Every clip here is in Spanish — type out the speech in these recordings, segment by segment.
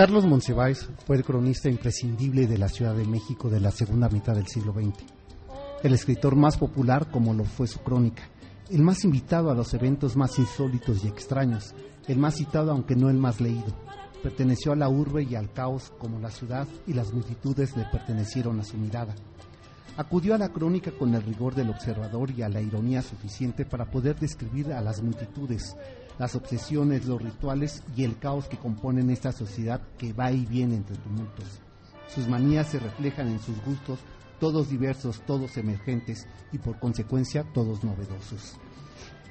Carlos Monsiváis fue el cronista imprescindible de la Ciudad de México de la segunda mitad del siglo XX. El escritor más popular como lo fue su crónica, el más invitado a los eventos más insólitos y extraños, el más citado aunque no el más leído. Perteneció a la urbe y al caos como la ciudad y las multitudes le pertenecieron a su mirada. Acudió a la crónica con el rigor del observador y a la ironía suficiente para poder describir a las multitudes, las obsesiones, los rituales y el caos que componen esta sociedad que va y viene entre tumultos. Sus manías se reflejan en sus gustos, todos diversos, todos emergentes y por consecuencia todos novedosos.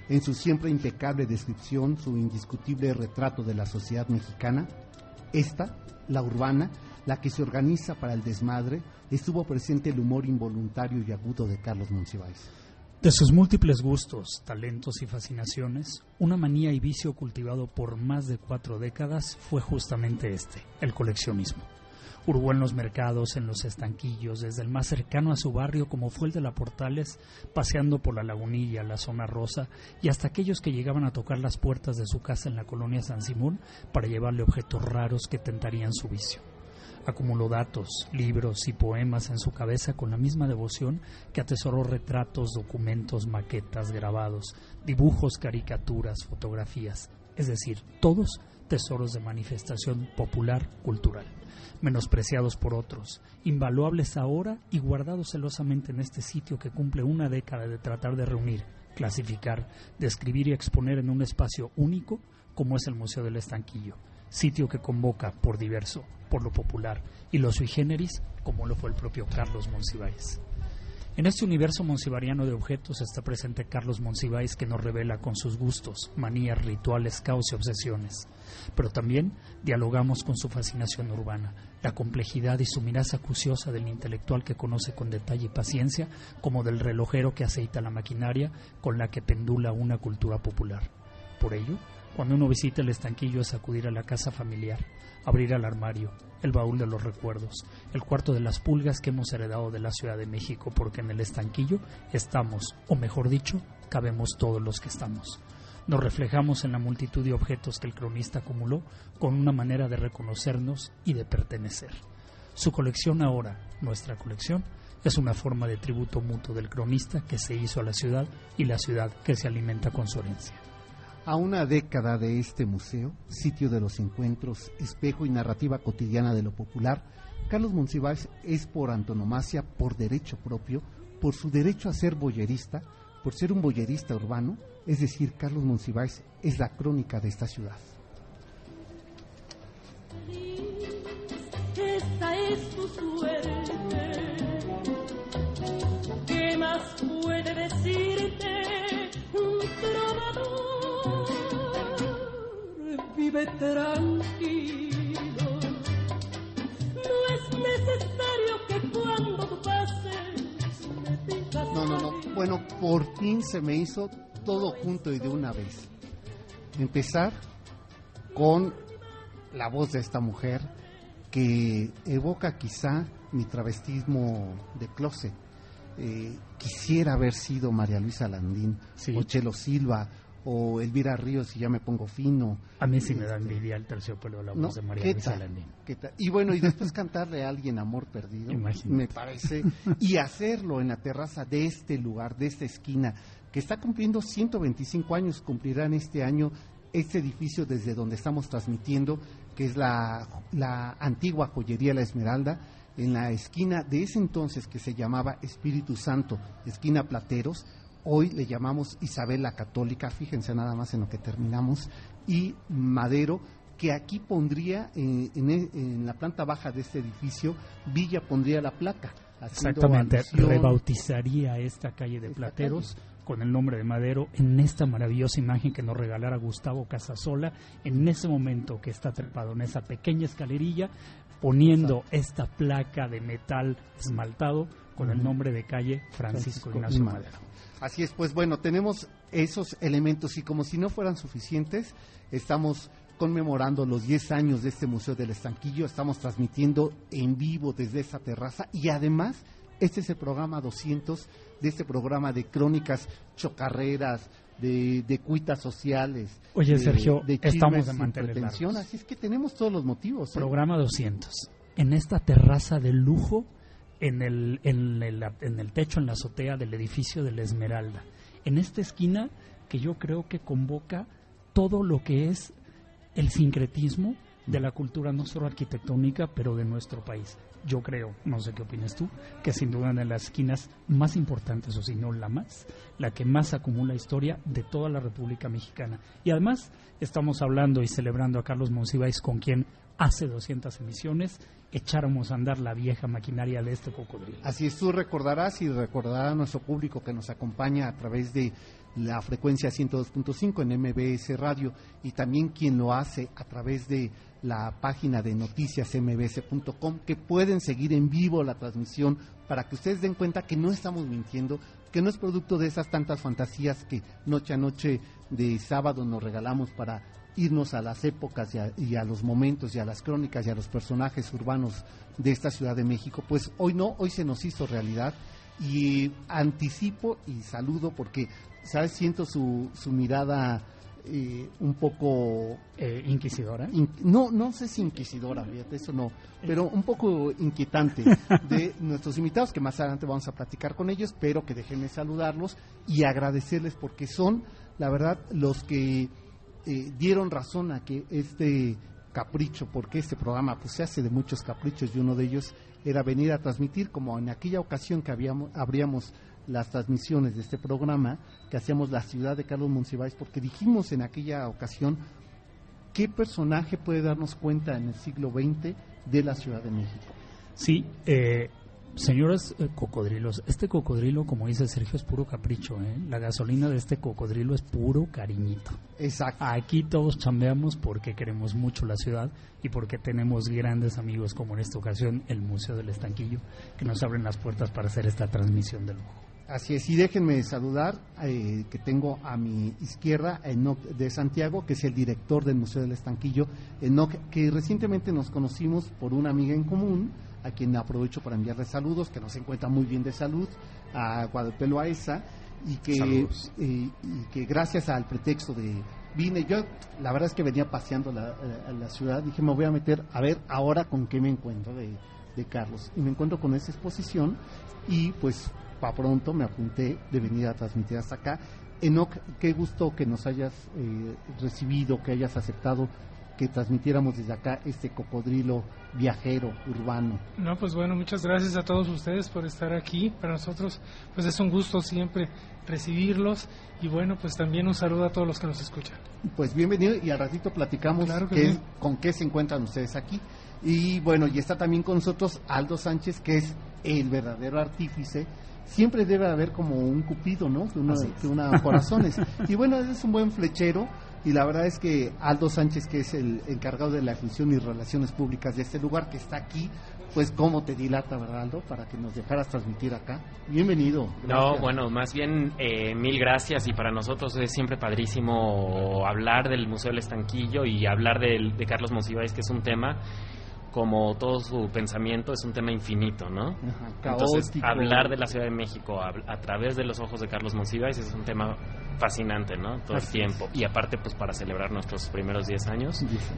En su siempre impecable descripción, su indiscutible retrato de la sociedad mexicana, esta, la urbana, la que se organiza para el desmadre, estuvo presente el humor involuntario y agudo de Carlos Monsiváis. De sus múltiples gustos, talentos y fascinaciones, una manía y vicio cultivado por más de cuatro décadas fue justamente este, el coleccionismo. Hurgó en los mercados, en los estanquillos, desde el más cercano a su barrio como fue el de la Portales, paseando por la lagunilla, la zona rosa, y hasta aquellos que llegaban a tocar las puertas de su casa en la colonia San Simón para llevarle objetos raros que tentarían su vicio. Acumuló datos, libros y poemas en su cabeza con la misma devoción que atesoró retratos, documentos, maquetas, grabados, dibujos, caricaturas, fotografías, es decir, todos tesoros de manifestación popular cultural, menospreciados por otros, invaluables ahora y guardados celosamente en este sitio que cumple una década de tratar de reunir, clasificar, describir y exponer en un espacio único como es el Museo del Estanquillo, sitio que convoca por diverso, por lo popular y lo sui generis como lo fue el propio Carlos Monsiváis. En este universo monsivariano de objetos está presente Carlos Monsiváis que nos revela con sus gustos, manías, rituales, caos y obsesiones. Pero también dialogamos con su fascinación urbana, la complejidad y su mirada acuciosa del intelectual que conoce con detalle y paciencia, como del relojero que aceita la maquinaria con la que pendula una cultura popular. Por ello, cuando uno visita el estanquillo es acudir a la casa familiar, abrir el armario, el baúl de los recuerdos, el cuarto de las pulgas que hemos heredado de la Ciudad de México, porque en el estanquillo estamos, o mejor dicho, cabemos todos los que estamos. Nos reflejamos en la multitud de objetos que el cronista acumuló con una manera de reconocernos y de pertenecer. Su colección ahora, nuestra colección, es una forma de tributo mutuo del cronista que se hizo a la ciudad y la ciudad que se alimenta con su herencia. A una década de este museo, sitio de los encuentros, espejo y narrativa cotidiana de lo popular, Carlos Monsiváis es por antonomasia, por derecho propio, por su derecho a ser boyerista, por ser un boyerista urbano, es decir, Carlos Monsiváis es la crónica de esta ciudad. Esta es tu suerte. ¿Qué más puede decirte un trovador? Vive tranquilo. No es necesario que cuando tú pases me digas No, no, no. Bueno, por fin se me hizo todo junto y de una vez. Empezar con la voz de esta mujer que evoca quizá mi travestismo de closet. Eh, quisiera haber sido María Luisa Landín o Chelo Silva o Elvira Ríos y ya me pongo fino. A mí sí me da envidia el terciopelo de la voz de María Luisa Landín. Y bueno, y después cantarle a alguien Amor Perdido, me parece, y hacerlo en la terraza de este lugar, de esta esquina, que está cumpliendo 125 años, cumplirán este año este edificio desde donde estamos transmitiendo, que es la, la antigua joyería La Esmeralda, en la esquina de ese entonces que se llamaba Espíritu Santo, esquina Plateros, hoy le llamamos Isabel la Católica, fíjense nada más en lo que terminamos, y Madero, que aquí pondría eh, e, en, la planta baja de este edificio, Villa pondría la placa. Exactamente, rebautizaría esta calle de Plateros con el nombre de Madero en esta maravillosa imagen que nos regalara Gustavo Casasola en ese momento que está trepado en esa pequeña escalerilla poniendo esta placa de metal esmaltado con el nombre de calle Francisco, Ignacio Madero. Así es, pues bueno, tenemos esos elementos y como si no fueran suficientes, estamos conmemorando los 10 años de este Museo del Estanquillo, estamos transmitiendo en vivo desde esa terraza y además este es el programa 200 de este programa de crónicas chocarreras, de, de cuitas sociales. Oye, Sergio, estamos de mantener Así es que tenemos todos los motivos. ¿eh? Programa 200. En esta terraza de lujo, en el, en, el, en el techo, en la azotea del edificio de la Esmeralda. En esta esquina que yo creo que convoca todo lo que es el sincretismo de la cultura no solo arquitectónica, pero de nuestro país yo creo, no sé qué opinas tú, que sin duda una de las esquinas más importantes, o si no la más, la que más acumula historia de toda la República Mexicana. Y además estamos hablando y celebrando a Carlos Monsiváis, con quien hace 200 emisiones echáramos a andar la vieja maquinaria de este cocodrilo. Así es, tú recordarás y recordará a nuestro público que nos acompaña a través de la frecuencia 102.5 en MBS Radio y también quien lo hace a través de la página de noticias mbs.com que pueden seguir en vivo la transmisión para que ustedes den cuenta que no estamos mintiendo, que no es producto de esas tantas fantasías que noche a noche de sábado nos regalamos para irnos a las épocas y a, y a, los momentos y a las crónicas y a los personajes urbanos de esta Ciudad de México. Pues hoy no, hoy se nos hizo realidad y anticipo y saludo porque, ¿sabes? Siento su, su mirada eh, un poco... Eh, ¿Inquisidora? no, no sé si inquisidora, fíjate, eso no, pero un poco inquietante de nuestros invitados, que más adelante vamos a platicar con ellos, pero que déjenme saludarlos y agradecerles porque son, la verdad, los que eh, dieron razón a que este capricho, porque este programa pues se hace de muchos caprichos y uno de ellos era venir a transmitir como en aquella ocasión que habíamos, habríamos las transmisiones de este programa que hacíamos la ciudad de Carlos Monsiváis, porque dijimos en aquella ocasión qué personaje puede darnos cuenta en el siglo XX de la Ciudad de México. Sí, eh, señores eh, cocodrilos, este cocodrilo, como dice Sergio, es puro capricho. ¿eh? La gasolina de este cocodrilo es puro cariñito. Exacto. Aquí todos chambeamos porque queremos mucho la ciudad y porque tenemos grandes amigos, como en esta ocasión el Museo del Estanquillo, que nos abren las puertas para hacer esta transmisión de lujo. Así es, y déjenme saludar eh, que tengo a mi izquierda a Enoch de Santiago, que es el director del Museo del Estanquillo, Enoch, que recientemente nos conocimos por una amiga en común, a quien aprovecho para enviarle saludos, que nos encuentra muy bien de salud, a Guadalupe Loaesa, y que, eh, y que gracias al pretexto de vine, yo la verdad es que venía paseando la, eh, la ciudad, dije me voy a meter a ver ahora con qué me encuentro de, de Carlos, y me encuentro con esa exposición, y pues para pronto me apunté de venir a transmitir hasta acá. Enoch, qué gusto que nos hayas eh, recibido, que hayas aceptado que transmitiéramos desde acá este cocodrilo viajero urbano. No, pues bueno, muchas gracias a todos ustedes por estar aquí. Para nosotros, pues es un gusto siempre recibirlos y bueno, pues también un saludo a todos los que nos escuchan. Pues bienvenido y al ratito platicamos con qué se encuentran ustedes aquí. Y bueno, y está también con nosotros Aldo Sánchez, que es el verdadero artífice siempre debe haber como un cupido, ¿no? Que que una corazones. y bueno, es un buen flechero y la verdad es que Aldo Sánchez, que es el encargado de la función y relaciones públicas de este lugar, que está aquí, pues cómo te dilata, ¿verdad, Aldo? Para que nos dejaras transmitir acá. Bienvenido. No, bueno, más bien eh, mil gracias y para nosotros es siempre padrísimo hablar del Museo del Estanquillo y hablar de, de Carlos Monsiváis, que es un tema como todo su pensamiento es un tema infinito, ¿no? Ajá, Entonces, hablar de la Ciudad de México a, a través de los ojos de Carlos Monsiváis es un tema fascinante, ¿no? Todo Así el tiempo. Y aparte, pues para celebrar nuestros primeros 10 años, Dice,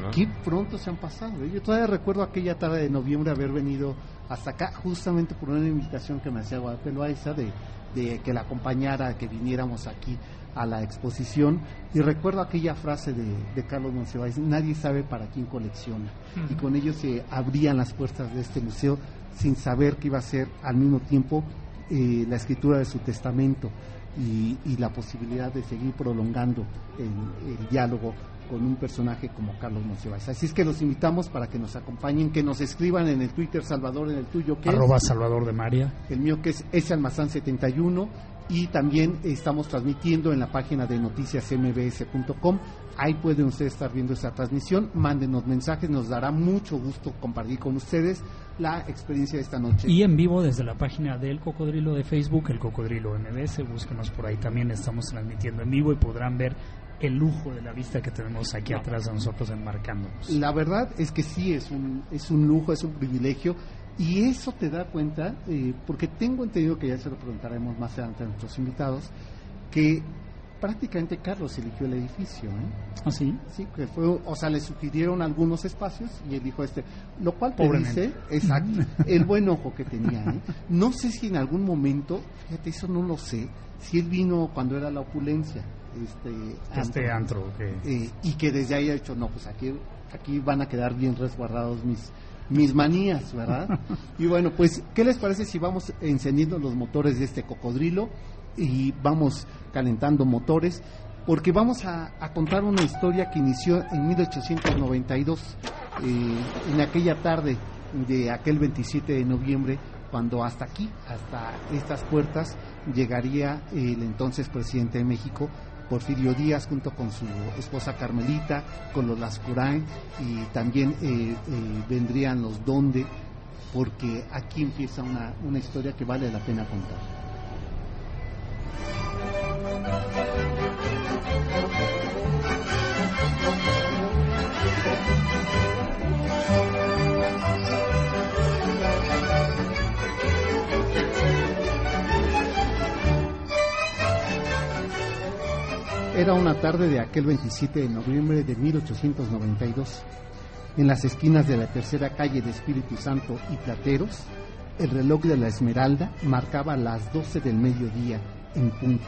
¿no? Qué pronto se han pasado. ¿eh? Yo todavía recuerdo aquella tarde de noviembre haber venido hasta acá justamente por una invitación que me hacía Guadalupe Loaiza de, de que la acompañara, que viniéramos aquí a la exposición. Y recuerdo aquella frase de, de Carlos Monsiváis, nadie sabe para quién colecciona. Y con ello se abrían las puertas de este museo sin saber que iba a ser al mismo tiempo eh, la escritura de su testamento y, y la posibilidad de seguir prolongando el, el diálogo con un personaje como Carlos Monsiváis. Así es que los invitamos para que nos acompañen, que nos escriban en el Twitter Salvador, en el tuyo que Arroba Salvador de María. es, el mío que es salmazán71 y también estamos transmitiendo en la página de noticiasmbs.com. Ahí pueden ustedes estar viendo esta transmisión. Mándenos mensajes, nos dará mucho gusto compartir con ustedes la experiencia de esta noche. Y en vivo desde la página del Cocodrilo de Facebook, el Cocodrilo MBS, búsquenos por ahí también, estamos transmitiendo en vivo y podrán ver el lujo de la vista que tenemos aquí atrás de nosotros enmarcándonos. La verdad es que sí es un, es un lujo, es un privilegio y eso te da cuenta, eh, porque tengo entendido que ya se lo preguntaremos más adelante a nuestros invitados, que prácticamente Carlos eligió el edificio. ¿eh? ¿Ah, sí? Sí, que fue, o sea, le sugirieron algunos espacios y él dijo este, lo cual te dice, exacto, el buen ojo que tenía. ¿eh? No sé si en algún momento, fíjate, eso no lo sé, si él vino cuando era la opulencia, este, Este antro que... eh, y que desde ahí ha dicho, no, pues aquí, aquí van a quedar bien resguardados mis, mis manías, ¿verdad? y bueno, pues, ¿qué les parece si vamos encendiendo los motores de este cocodrilo y vamos calentando motores? Porque vamos a, contar una historia que inició en 1892, eh, en aquella tarde de aquel 27 de noviembre, cuando hasta aquí, hasta estas puertas, llegaría el entonces presidente de México, Porfirio Díaz junto con su esposa Carmelita, con los Lascurain y también eh, eh, vendrían los Donde, porque aquí empieza una, una historia que vale la pena contar. Era una tarde de aquel 27 de noviembre de 1892. En las esquinas de la tercera calle de Espíritu Santo y Plateros, el reloj de la Esmeralda marcaba las 12 del mediodía en punto.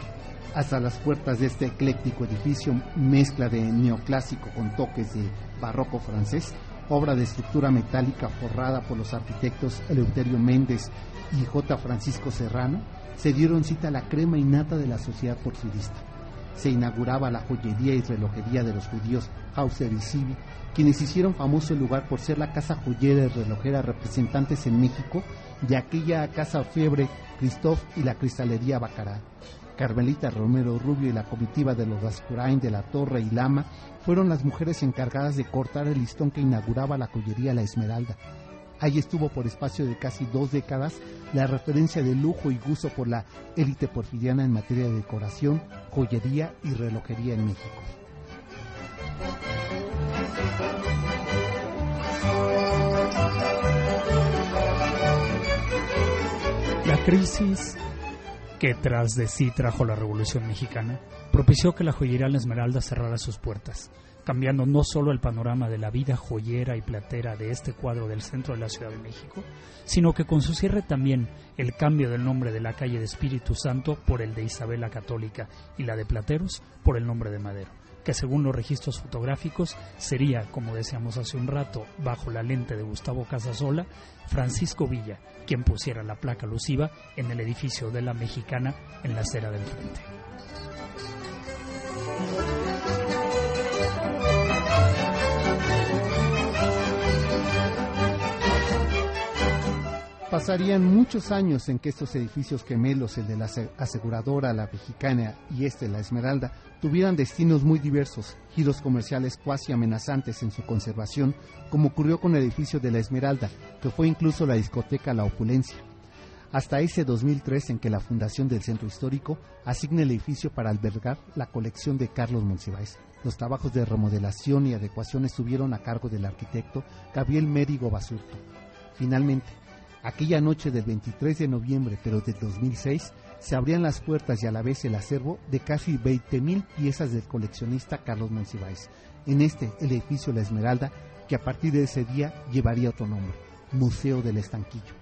Hasta las puertas de este ecléctico edificio, mezcla de neoclásico con toques de barroco francés, obra de estructura metálica forrada por los arquitectos Eleuterio Méndez y J. Francisco Serrano, se dieron cita a la crema innata de la sociedad porfirista se inauguraba la joyería y relojería de los judíos Hauser y Sibi, quienes hicieron famoso el lugar por ser la casa joyera y relojera representantes en México de aquella casa fiebre Christoph y la cristalería Bacará. Carmelita Romero Rubio y la comitiva de los Rascurain de la Torre y Lama fueron las mujeres encargadas de cortar el listón que inauguraba la joyería La Esmeralda. Ahí estuvo por espacio de casi dos décadas la referencia de lujo y gusto por la élite porfiriana en materia de decoración, joyería y relojería en México. La crisis que tras de sí trajo la Revolución Mexicana propició que la joyería La Esmeralda cerrara sus puertas, cambiando no solo el panorama de la vida joyera y platera de este cuadro del centro de la Ciudad de México, sino que con su cierre también el cambio del nombre de la calle de Espíritu Santo por el de Isabel la Católica y la de Plateros por el nombre de Madero, que según los registros fotográficos sería, como decíamos hace un rato, bajo la lente de Gustavo Casasola, Francisco Villa, quien pusiera la placa alusiva en el edificio de la Mexicana en la acera del frente. Pasarían muchos años en que estos edificios gemelos, el de la ase- aseguradora, la mexicana y este, la Esmeralda, tuvieran destinos muy diversos, giros comerciales cuasi amenazantes en su conservación, como ocurrió con el edificio de la Esmeralda, que fue incluso la discoteca La Opulencia. hasta ese 2003 en que la Fundación del Centro Histórico asigna el edificio para albergar la colección de Carlos Monsiváis. Los trabajos de remodelación y adecuación estuvieron a cargo del arquitecto Gabriel Mérigo Basurto. Finalmente, aquella noche del 23 de noviembre, pero del 2006, se abrían las puertas y a la vez el acervo de casi 20.000 piezas del coleccionista Carlos Monsiváis. En este, el edificio La Esmeralda, que a partir de ese día llevaría otro nombre, Museo del Estanquillo.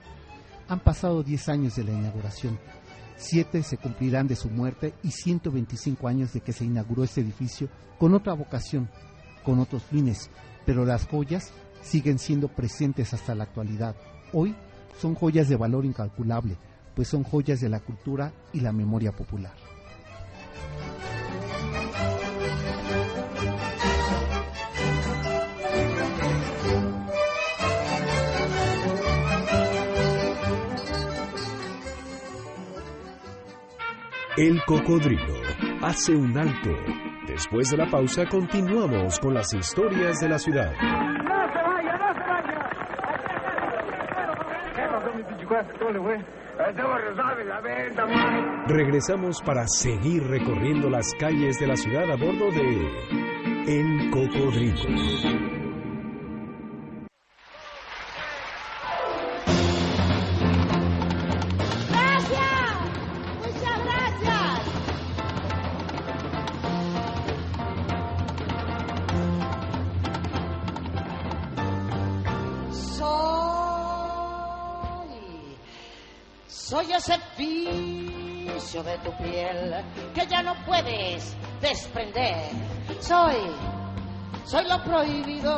Han pasado 10 años de la inauguración, 7 se cumplirán de su muerte y 125 años de que se inauguró este edificio con otra vocación, con otros fines, pero las joyas siguen siendo presentes hasta la actualidad. Hoy son joyas de valor incalculable, pues son joyas de la cultura y la memoria popular. El cocodrilo hace un alto. Después de la pausa continuamos con las historias de la ciudad. Regresamos para seguir recorriendo las calles de la ciudad a bordo de El Cocodrilo. Tu piel que ya no puedes desprender. Soy, soy lo prohibido.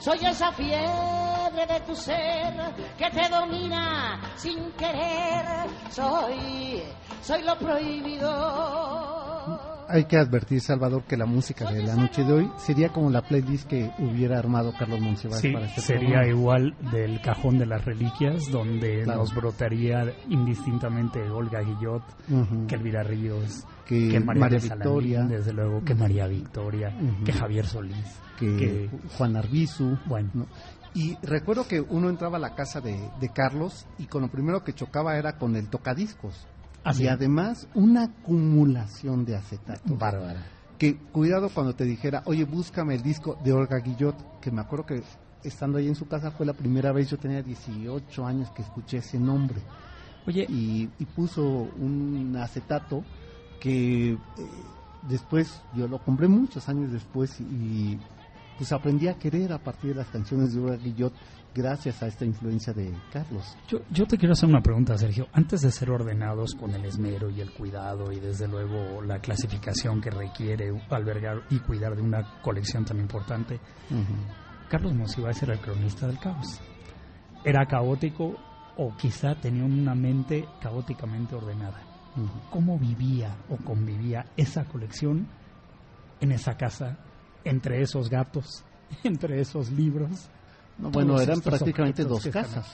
Soy esa fiebre de tu ser que te domina sin querer. Soy, soy lo prohibido. Hay que advertir, Salvador, que la música de la noche de hoy sería como la playlist que hubiera armado Carlos Monsiváis Sí, para este sería programa. igual del cajón de las reliquias, donde Claro. nos brotaría indistintamente Olga Guillot, que Elvira Ríos, Que que María, María de Salamín, Victoria. desde luego, que María Victoria, que Javier Solís, que, que Juan Arbizu. Bueno. ¿no? Y recuerdo que uno entraba a la casa de, de Carlos y con lo primero que chocaba era con el tocadiscos. Así. Y además una acumulación de acetatos. bárbara. Que cuidado cuando te dijera, oye, búscame el disco de Olga Guillot, que me acuerdo que estando ahí en su casa fue la primera vez, yo tenía 18 años que escuché ese nombre. Oye, y, y puso un acetato que eh, después yo lo compré muchos años después y pues aprendí a querer a partir de las canciones de Olga Guillot gracias a esta influencia de Carlos. Yo, yo te quiero hacer una pregunta, Sergio. Antes de ser ordenados con el esmero y el cuidado y desde luego la clasificación que requiere albergar y cuidar de una colección tan importante, Carlos Monsiváis era el cronista del caos. Era caótico o quizá tenía una mente caóticamente ordenada. ¿Cómo vivía o convivía esa colección en esa casa, entre esos gatos, entre esos libros? No, bueno, eran prácticamente dos casas.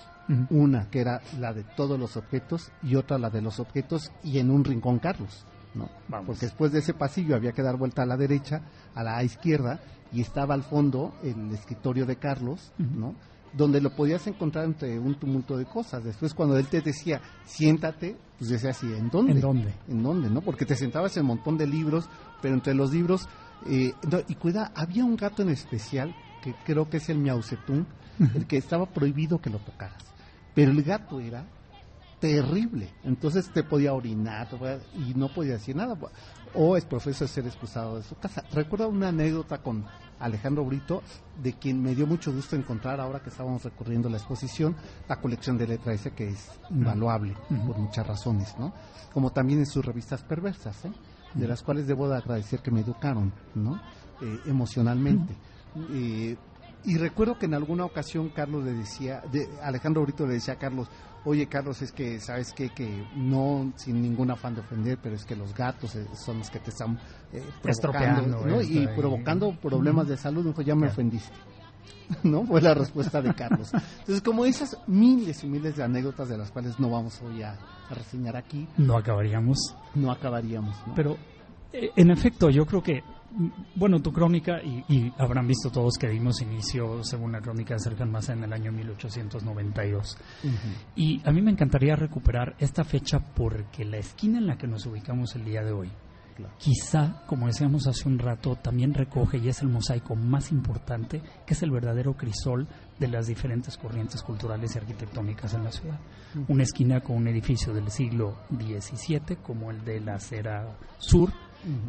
Una que era la de todos los objetos y otra la de los objetos y en un rincón Carlos. ¿no? Vamos. Porque después de ese pasillo había que dar vuelta a la derecha, a la izquierda, y estaba al fondo el escritorio de Carlos, ¿no? donde lo podías encontrar entre un tumulto de cosas. Después cuando él te decía, siéntate, pues decía así, ¿en dónde? ¿En dónde? ¿En dónde? ¿no? Porque te sentabas en un montón de libros, pero entre los libros, eh, no, y cuida, había un gato en especial, que creo que es el miaucetum, el que estaba prohibido que lo tocaras. Pero el gato era terrible. Entonces te podía orinar y no podía decir nada. O es profesor de ser expulsado de su casa. Recuerdo una anécdota con Alejandro Brito, de quien me dio mucho gusto encontrar ahora que estábamos recorriendo la exposición, la colección de letra S, que es invaluable por muchas razones, ¿no? Como también en sus revistas perversas, ¿eh? de las cuales debo de agradecer que me educaron, ¿no? Eh, emocionalmente. Eh, y recuerdo que en alguna ocasión Carlos le decía, de, Alejandro Brito le decía a Carlos, oye Carlos, es que sabes qué? que no sin ningún afán de ofender, pero es que los gatos eh, son los que te están eh, provocando Estropeando ¿no? y provocando problemas de salud. Dijo, ya me ofendiste. ¿No? Fue la respuesta de Carlos. Entonces, como esas miles y miles de anécdotas de las cuales no vamos hoy a, a reseñar aquí, No acabaríamos. no acabaríamos. ¿no? Pero Eh, En efecto, yo creo que, bueno, tu crónica, y, y habrán visto todos que dimos inicio, según la crónica de Sergio Almacén, en el año 1892. Y a mí me encantaría recuperar esta fecha porque la esquina en la que nos ubicamos el día de hoy, quizá, como decíamos hace un rato, también recoge y es el mosaico más importante, que es el verdadero crisol de las diferentes corrientes culturales y arquitectónicas en la ciudad. Una esquina con un edificio del siglo XVII, como el de la acera sur,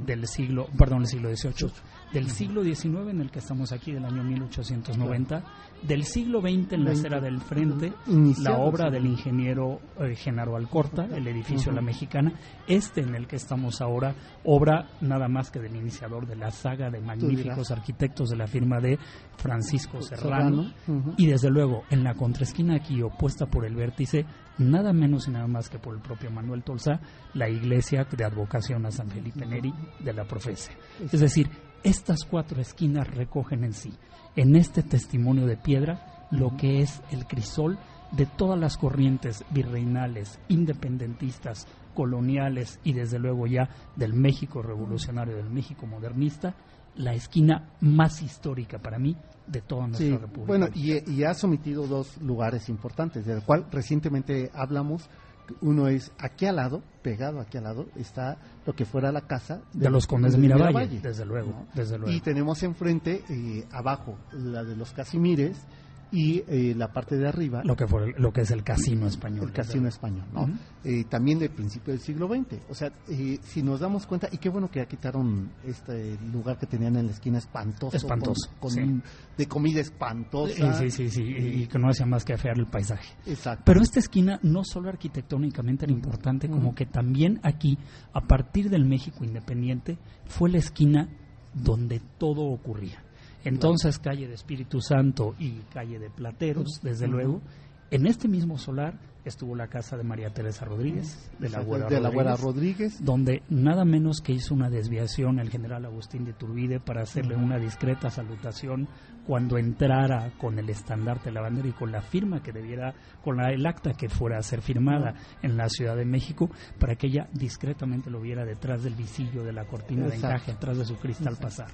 del siglo, perdón, del siglo XVIII, del siglo XIX en el que estamos aquí, del año 1890, del siglo XX en la acera del frente, la obra del ingeniero eh, Genaro Alcorta, el edificio La Mexicana, este en el que estamos ahora, obra nada más que del iniciador de la saga de magníficos arquitectos de la firma de Francisco Serrano, y desde luego en la contraesquina aquí opuesta por el vértice, nada menos y nada más que por el propio Manuel Tolsa, la iglesia de advocación a San Felipe Neri de la Profese. Es decir, estas cuatro esquinas recogen en sí, en este testimonio de piedra, lo que es el crisol de todas las corrientes virreinales, independentistas, coloniales y desde luego ya del México revolucionario, del México modernista, la esquina más histórica para mí de toda nuestra Sí, república. bueno, y, y has omitido dos lugares importantes, del cual recientemente hablamos. Uno es aquí al lado, pegado aquí al lado, está lo que fuera la casa de los condes de Miravalle, desde luego, ¿no? desde luego. Y tenemos enfrente, eh, abajo, la de los Casimires y eh, la parte de arriba, lo que fue lo que es el casino español. el casino español, ¿no? Eh, también del principio del siglo XX. O sea, eh, si nos damos cuenta, y qué bueno que ya quitaron este lugar que tenían en la esquina espantoso. Espantoso, Con, con sí. un- de comida espantosa. Sí, sí, sí, sí, y que no hacía más que afear el paisaje. Exacto. Pero esta esquina no solo arquitectónicamente era importante, como que también aquí, a partir del México independiente, fue la esquina donde todo ocurría. Entonces, calle de Espíritu Santo y calle de Plateros, desde luego. En este mismo solar estuvo la casa de María Teresa Rodríguez, de la Güera de la Güera Rodríguez, Rodríguez. donde nada menos que hizo una desviación el general Agustín de Turbide para hacerle una discreta salutación cuando entrara con el estandarte de la bandera y con la firma que debiera, con la- el acta que fuera a ser firmada en la Ciudad de México, para que ella discretamente lo viera detrás del visillo de la cortina de encaje, atrás de su cristal pasar.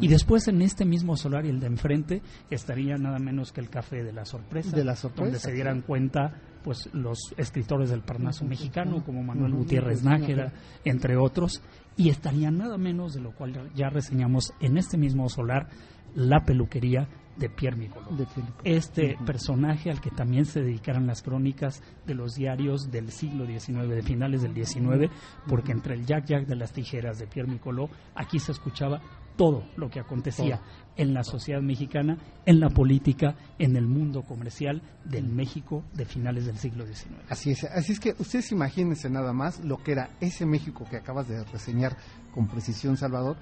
Y después en este mismo solar y el de enfrente estaría nada menos que el café de la sorpresa, De la sorpresa, donde se dieran cuenta pues los escritores del Parnaso mexicano como Manuel. Gutiérrez Nájera, entre otros, y estaría nada menos de lo cual ya- reseñamos en este mismo solar la peluquería de Pierre Filipe. Este personaje al que también se dedicaron las crónicas de los diarios del siglo XIX, de finales del XIX, porque entre el Jack Jack de las tijeras de Pierre Micoló, aquí se escuchaba todo lo que acontecía en la sociedad mexicana, en la política, en el mundo comercial del México de finales del siglo XIX. Así es, así es que ustedes imagínense nada más lo que era ese México que acabas de reseñar con precisión, Salvador,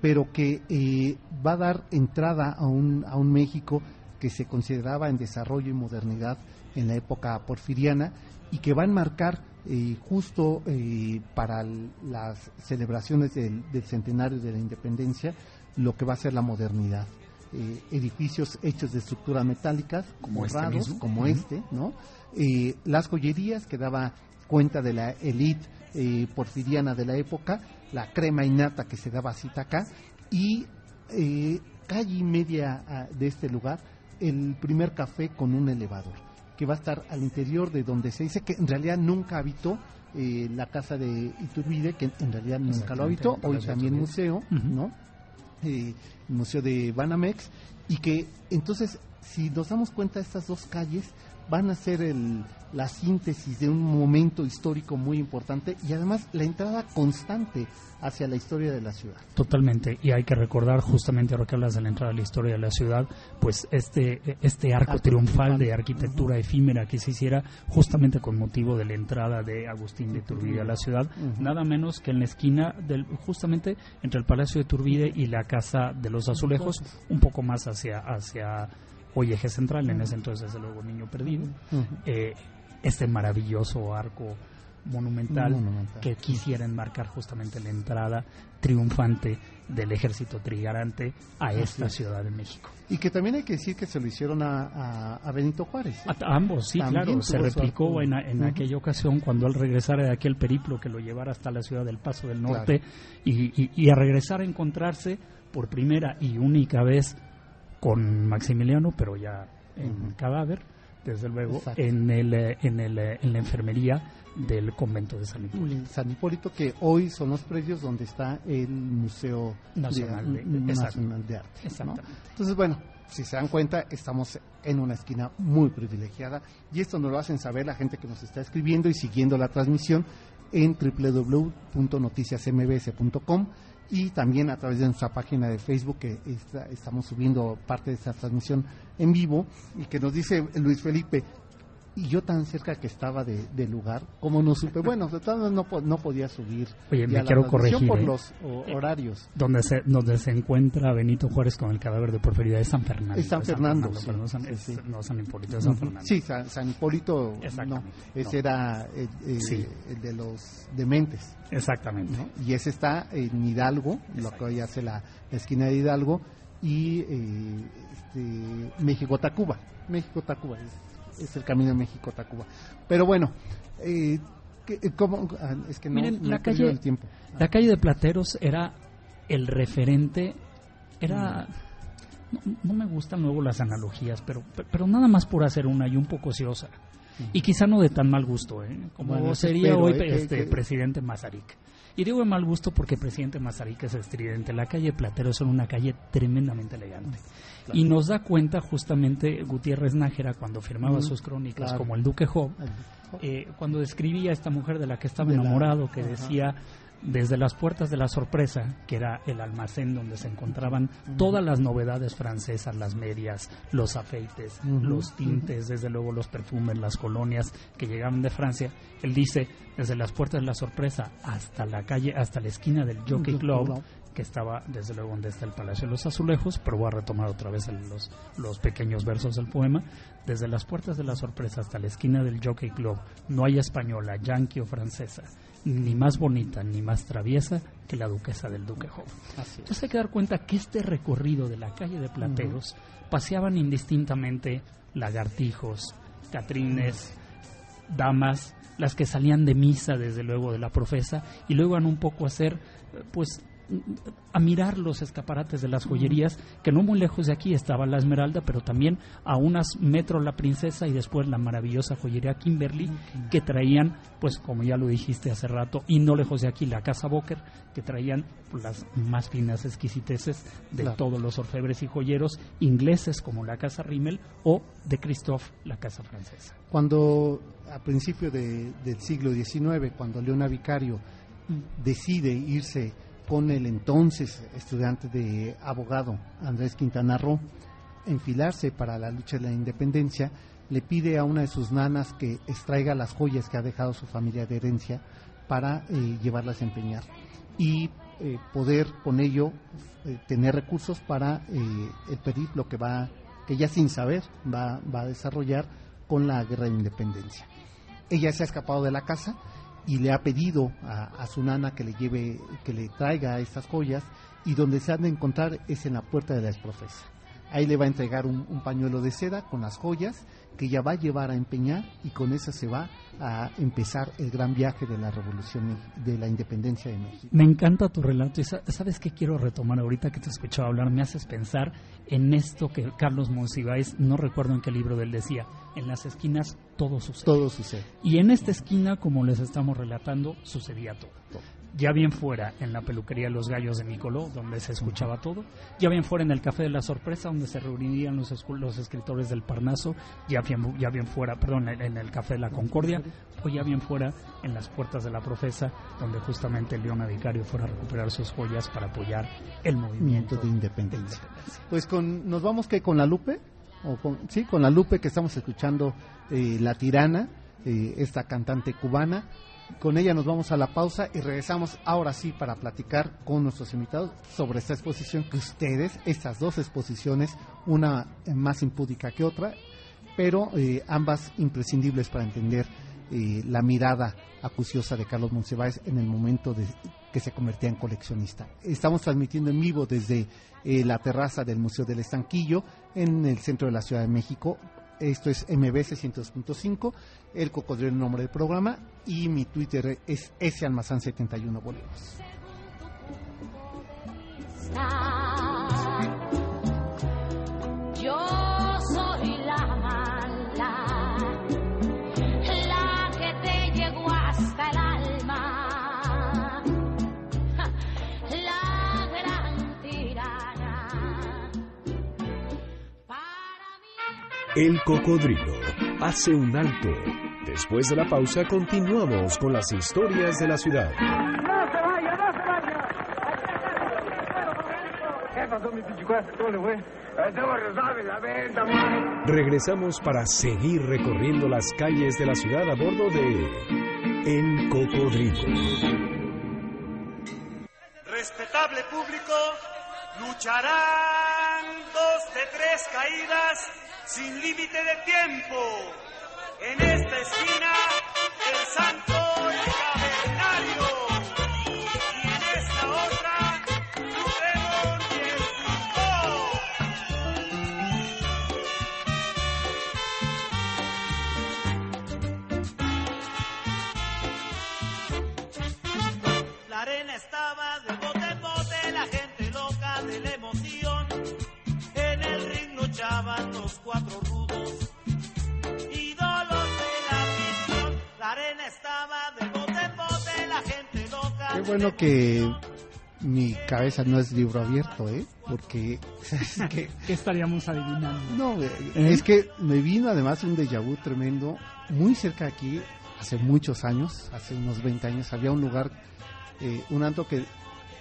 pero que eh, va a dar entrada a un, a un México que se consideraba en desarrollo y modernidad en la época porfiriana y que va a enmarcar eh, justo eh, para las celebraciones del, del centenario de la independencia lo que va a ser la modernidad. Eh, edificios hechos de estructuras metálicas, Como este forrados, mismo. como Ujú. este, ¿no? Eh, las joyerías que daba cuenta de la élite eh, porfiriana de la época, la crema innata que se daba cita acá, y eh, calle y media ah, de este lugar, el primer café con un elevador, que va a estar al interior de donde se dice que en realidad nunca habitó eh, la casa de Iturbide, que en realidad nunca lo habitó, hoy también museo, Ujú. ¿no? eh, el Museo de Banamex, y que entonces, si nos damos cuenta, estas dos calles van a ser el, la síntesis de un momento histórico muy importante y además la entrada constante hacia la historia de la ciudad. Totalmente, y hay que recordar justamente ahora que hablas de la entrada a la historia de la ciudad, pues este, este arco triunfal de arquitectura efímera que se hiciera justamente con motivo de la entrada de Agustín de Turbide a la ciudad, nada menos que en la esquina del justamente entre el Palacio de Turbide y la Casa de los Azulejos, un poco más hacia hacia hoy eje central, en ese entonces desde luego Niño Perdido, eh, este maravilloso arco monumental, Monumental. que quisiera enmarcar justamente la entrada triunfante del ejército trigarante a esta es. Ciudad de México. Y que también hay que decir que se lo hicieron a, a- a Benito Juárez. ¿eh? A, a ambos, sí, También claro. Se replicó en, en aquella ocasión cuando él regresara de aquel periplo que lo llevara hasta la ciudad del Paso del Norte y, y- y a regresar a encontrarse por primera y única vez con Maximiliano, pero ya en cadáver, desde luego, Exacto. en, el, eh, en, el, eh, en la enfermería del convento de San Hipólito. San Hipólito, que hoy son los predios donde está el Museo Nacional de- de, exacto. Nacional de Arte. ¿no? Entonces, bueno, si se dan cuenta, estamos en una esquina muy privilegiada y esto nos lo hacen saber la gente que nos está escribiendo y siguiendo la transmisión en www.noticiasmbs.com y también a través de nuestra página de Facebook que está- estamos subiendo parte de esta transmisión en vivo y que nos dice Luis Felipe, y yo tan cerca que estaba de- del lugar, como no supe, bueno, de todas maneras no, no podía subir Oye, me quiero corregir, por ¿eh? los ho- horarios. Donde se, donde se encuentra Benito Juárez con el cadáver de Porfirio es San Fernando. Es San Fernando, sí. pero no San, Sí. no San Hipólito, es San Fernando. Sí, San, San Hipólito, no, ese No. era eh, eh, Sí. el de los dementes. Exactamente. ¿no? Y ese está en Hidalgo, lo que hoy hace la, la esquina de Hidalgo, y eh, este, México-Tacuba. México-Tacuba, es, es el camino de México-Tacuba. Pero bueno, eh, ¿qué- cómo? Ah, es que no, Miren, no la calle- el tiempo. La calle de Plateros era el referente, era... No, no me gustan luego las analogías, pero, pero nada más por hacer una y un poco ociosa. Y quizá no de tan mal gusto, ¿eh? como Bueno, sería espero, hoy ¿eh? que- este que- presidente Mazarik. Y digo de mal gusto porque presidente Mazarik es estridente. La calle de Plateros es una calle tremendamente elegante. Y nos da cuenta justamente Gutiérrez Nájera cuando firmaba Mm, sus crónicas claro. como el Duque Job, eh, cuando describía a esta mujer de la que estaba De la- enamorado, que ajá. decía desde las puertas de la sorpresa, que era el almacén donde se encontraban todas las novedades francesas, las medias, los afeites, los tintes, desde luego los perfumes, las colonias que llegaban de Francia. Él dice, desde las puertas de la sorpresa hasta la calle, hasta la esquina del Jockey Club, que estaba desde luego donde está el Palacio de los Azulejos, pero voy a retomar otra vez el- los, los pequeños versos del poema. Desde las puertas de la sorpresa hasta la esquina del Jockey Club, no hay española, yankee o francesa, ni más bonita ni más traviesa que la duquesa del Duque Job. Así es. Entonces hay que dar cuenta que este recorrido de la calle de Plateros paseaban indistintamente lagartijos, catrines, damas, las que salían de misa desde luego de la profesa y luego iban un poco a hacer pues a mirar los escaparates de las joyerías, que no muy lejos de aquí estaba la Esmeralda, pero también a unas metros la Princesa y después la maravillosa joyería Kimberly, que traían, pues como ya lo dijiste hace rato, y no lejos de aquí la Casa Boker, que traían pues, las más finas exquisiteces de Claro. todos los orfebres y joyeros ingleses como la Casa Rimmel o de Christophe, la Casa Francesa. Cuando a principio de- del siglo XIX, cuando Leona Vicario decide irse con el entonces estudiante de abogado Andrés Quintana Roo, enfilarse para la lucha de la independencia, le pide a una de sus nanas que extraiga las joyas que ha dejado su familia de herencia para eh, llevarlas a empeñar y eh, poder con ello eh, tener recursos para el periplo que va que ya sin saber va, va a desarrollar con la guerra de independencia. Ella se ha escapado de la casa y le ha pedido a, su nana que le lleve, que le traiga estas joyas y donde se han de encontrar es en la puerta de la exprofesa. Ahí le va a entregar un, un pañuelo de seda con las joyas que ella va a llevar a empeñar y con eso se va a empezar el gran viaje de la revolución de la independencia de México. Me encanta tu relato y sa- sabes qué quiero retomar ahorita que te escuchaba hablar, me haces pensar en esto que Carlos Monsiváis, no recuerdo en qué libro de él decía, en las esquinas todo sucede. Todo sucede. Y en esta esquina, como les estamos relatando, sucedía todo. Ya bien fuera en la peluquería Los Gallos de Nicoló, donde se escuchaba todo, ya bien fuera en el Café de la Sorpresa, donde se reunirían los, escu- los escritores del Parnaso, ya bien, ya bien fuera, perdón, en, el Café de la Concordia, o ya bien fuera en las puertas de la Profesa, donde justamente Leona Vicario fuera a recuperar sus joyas para apoyar el movimiento Movimiento de independencia. de independencia. Pues con, nos vamos que con la Lupe, o con, sí, con la Lupe que estamos escuchando eh, La Tirana, eh, esta cantante cubana. Con ella nos vamos a la pausa y regresamos ahora sí para platicar con nuestros invitados sobre esta exposición que ustedes, estas dos exposiciones, una más impúdica que otra, pero eh, ambas imprescindibles para entender eh, la mirada acuciosa de Carlos Monsiváis en el momento de que se convertía en coleccionista. Estamos transmitiendo en vivo desde eh, la terraza del Museo del Estanquillo en el centro de la Ciudad de México. Esto es MBC 102.5, el cocodrilo el nombre del programa y mi Twitter es salmazán71 bolivos. Yo El cocodrilo hace un alto. Después de la pausa continuamos con las historias de la ciudad. No se vaya, no se vaya. ¿Qué pasó, mi? ¿Cómo le fue? Regresamos para seguir recorriendo las calles de la ciudad a bordo de El Cocodrilo. Respetable público, lucharán dos de tres caídas sin límite de tiempo. En esta esquina, el santo cuatro rudos, ídolos de la afición. La arena estaba de bote en bote, la gente loca. Qué bueno que mi cabeza no es libro abierto, ¿eh? Porque es que ¿Qué estaríamos adivinando? No, eh, ¿Eh? es que me vino además un déjà vu tremendo. Muy cerca de aquí, hace muchos años, hace unos 20 años, había un lugar, eh, un antro que,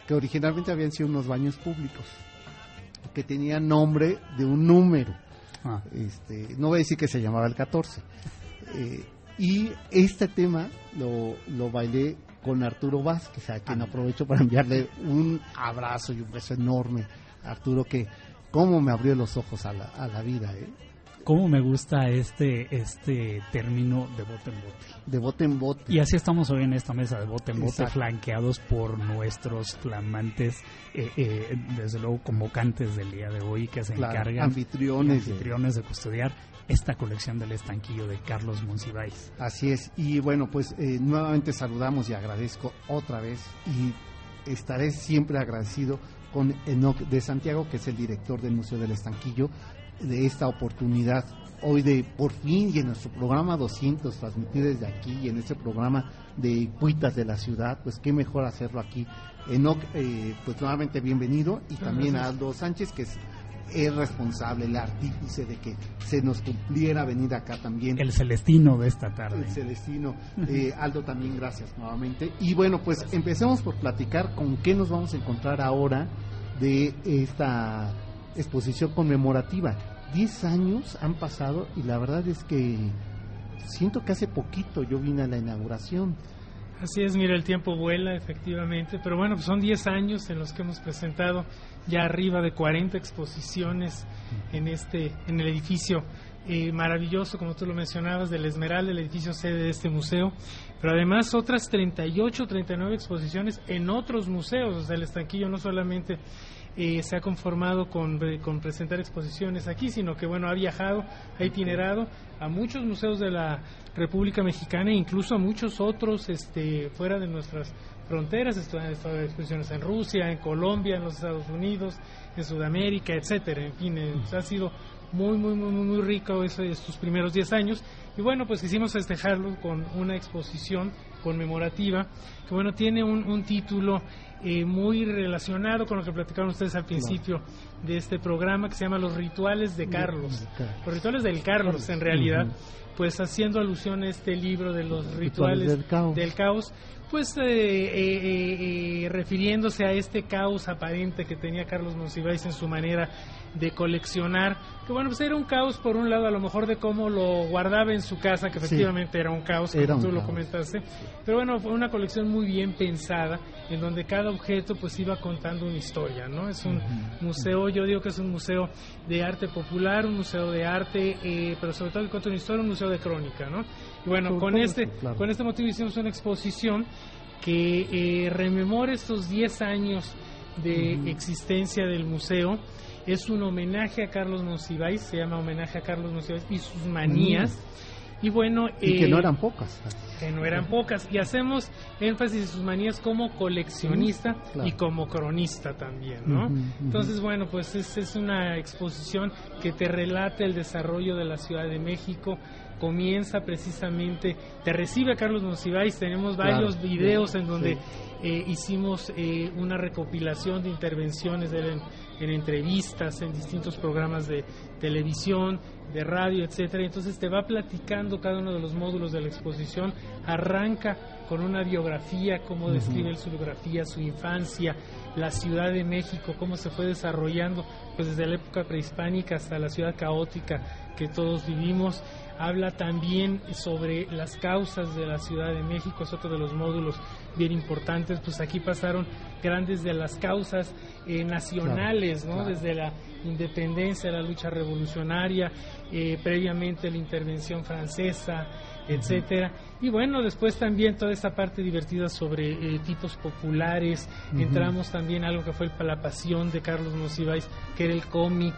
que originalmente habían sido unos baños públicos, que tenía nombre de un número. Ah. Este, no voy a decir que se llamaba el 14. Eh, y este tema lo, lo bailé con Arturo Vázquez, a quien aprovecho para enviarle un abrazo y un beso enorme. Arturo, que cómo me abrió los ojos a la, a la vida, ¿eh? ¿Cómo me gusta este, este término de bote en bote? de bote en bote. Y así estamos hoy en esta mesa de bote en bote, Exacto. flanqueados por nuestros flamantes, eh, eh, desde luego convocantes del día de hoy, que se Claro, encargan, anfitriones anfitriones de custodiar esta colección del estanquillo de Carlos Monsiváis. Así es. Y bueno, pues eh, nuevamente saludamos y agradezco otra vez y estaré siempre agradecido con Enoc de Santiago, que es el director del Museo del Estanquillo, de esta oportunidad hoy de por fin y en nuestro programa 200 transmitir desde aquí y en este programa de Cuitas de la Ciudad, pues qué mejor hacerlo aquí. Enoc, eh, pues nuevamente bienvenido y también a Aldo Sánchez, que es el responsable, el artífice de que se nos cumpliera venir acá también. El celestino de esta tarde. El Celestino. Eh, Aldo, también gracias nuevamente. Y bueno, pues empecemos por platicar con qué nos vamos a encontrar ahora de esta exposición conmemorativa. Diez años han pasado y la verdad es que siento que hace poquito yo vine a la inauguración. Así es, mira, el tiempo vuela, efectivamente, pero bueno, pues son 10 años en los que hemos presentado ya arriba de 40 exposiciones en este en el edificio eh, maravilloso, como tú lo mencionabas, del Esmeralda, el edificio sede de este museo, pero además otras 38, 39 exposiciones en otros museos, o sea, el estanquillo no solamente eh, se ha conformado con, con presentar exposiciones aquí, sino que bueno, ha viajado, ha itinerado a muchos museos de la República Mexicana e incluso a muchos otros este, fuera de nuestras fronteras, estado en exposiciones en Rusia, en Colombia, en los Estados Unidos, en Sudamérica, etcétera, en fin, eh, ha sido muy, muy, muy, muy, rico ese- estos primeros 10 años. Y bueno, pues quisimos festejarlo con una exposición conmemorativa que, bueno, tiene un, un título eh, muy relacionado con lo que platicaron ustedes al principio de este programa que se llama Los Rituales de Carlos. Los Rituales del Carlos, en realidad, pues haciendo alusión a este libro de los Rituales rituales, del caos. del caos, pues eh, eh, eh, eh, refiriéndose a este caos aparente que tenía Carlos Monsiváis en su manera de coleccionar, que bueno, pues era un caos por un lado a lo mejor de cómo lo guardaba en su casa, que Sí. efectivamente era un caos, como un tú lo comentaste, pero bueno, fue una colección muy bien pensada, en donde cada objeto pues iba contando una historia, ¿no? Es un museo, yo digo que es un museo de arte popular, un museo de arte, eh, pero sobre todo que cuenta una historia, un museo de crónica, ¿no? Y bueno, con este, claro. con este motivo hicimos una exposición que eh, rememora estos 10 años de existencia del museo. Es un homenaje a Carlos Monsiváis, se llama homenaje a Carlos Monsiváis y sus manías. Y bueno, Y que eh, no eran pocas. que no eran pocas. Y hacemos énfasis en sus manías como coleccionista claro. y como cronista también, ¿no? Entonces, bueno, pues es, es una exposición que te relata el desarrollo de la Ciudad de México. Comienza precisamente, te recibe Carlos Monsiváis, tenemos Claro, varios videos en donde sí. eh, hicimos eh, una recopilación de intervenciones de él en, en entrevistas, en distintos programas de televisión, de radio, etcétera. Entonces te va platicando cada uno de los módulos de la exposición, arranca con una biografía, cómo describe él su biografía, su infancia, la Ciudad de México, cómo se fue desarrollando pues desde la época prehispánica hasta la ciudad caótica que todos vivimos. Habla también sobre las causas de la Ciudad de México, es otro de los módulos bien importantes. Pues aquí pasaron grandes de las causas eh, nacionales, ¿no? claro. Desde la independencia, la lucha revolucionaria, eh, previamente la intervención francesa, etcétera. Y bueno, después también toda esta parte divertida sobre eh, tipos populares. Entramos también a algo que fue el- la pasión de Carlos Monsiváis, que era el cómic.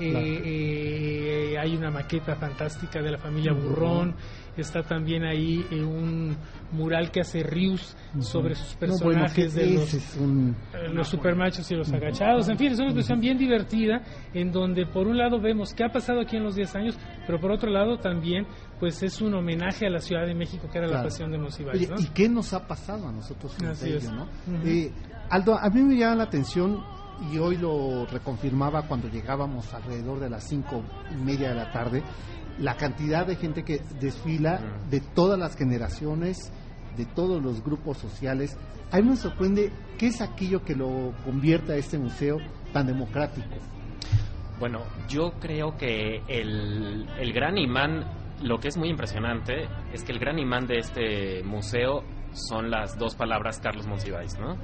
Eh, Claro. eh, hay una maqueta fantástica de la familia Burrón. Está también ahí un mural que hace Rius sobre sus No, bueno, personajes de los un... los supermachos y los agachados. En fin, es una expresión bien divertida en donde por un lado vemos qué ha pasado aquí en los 10 años, pero por otro lado también pues es un homenaje a la Ciudad de México que era la pasión de Monsiváis, ¿no? ¿y qué nos ha pasado a nosotros frente Así a es. ello, no? Eh, Aldo, a mí me llama la atención y hoy lo reconfirmaba cuando llegábamos alrededor de las cinco y media de la tarde, la cantidad de gente que desfila de todas las generaciones, de todos los grupos sociales. A mí me sorprende qué es aquello que lo convierte a este museo tan democrático. Bueno, yo creo que el, el gran imán, lo que es muy impresionante, es que el gran imán de este museo son las dos palabras Carlos Monsiváis, ¿no?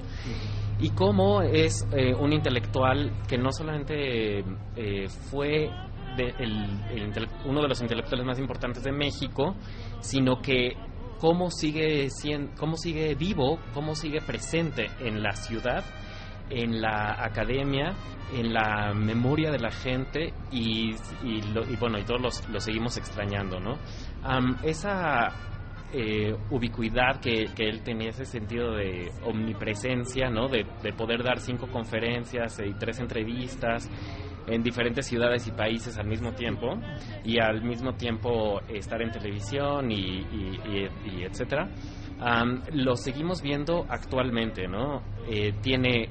Y cómo es eh, un intelectual que no solamente eh, fue de- el- el uno de los intelectuales más importantes de México, sino que cómo sigue, cómo sigue vivo, cómo sigue presente en la ciudad en la academia, en la memoria de la gente y, y, lo- y bueno, y todos los, lo seguimos extrañando, ¿no? Am, esa eh, ubicuidad que, él tenía, ese sentido de omnipresencia, ¿no? De, de poder dar cinco conferencias y tres entrevistas en diferentes ciudades y países al mismo tiempo y al mismo tiempo estar en televisión y, etcétera. Am, lo seguimos viendo actualmente, ¿no? Eh, tiene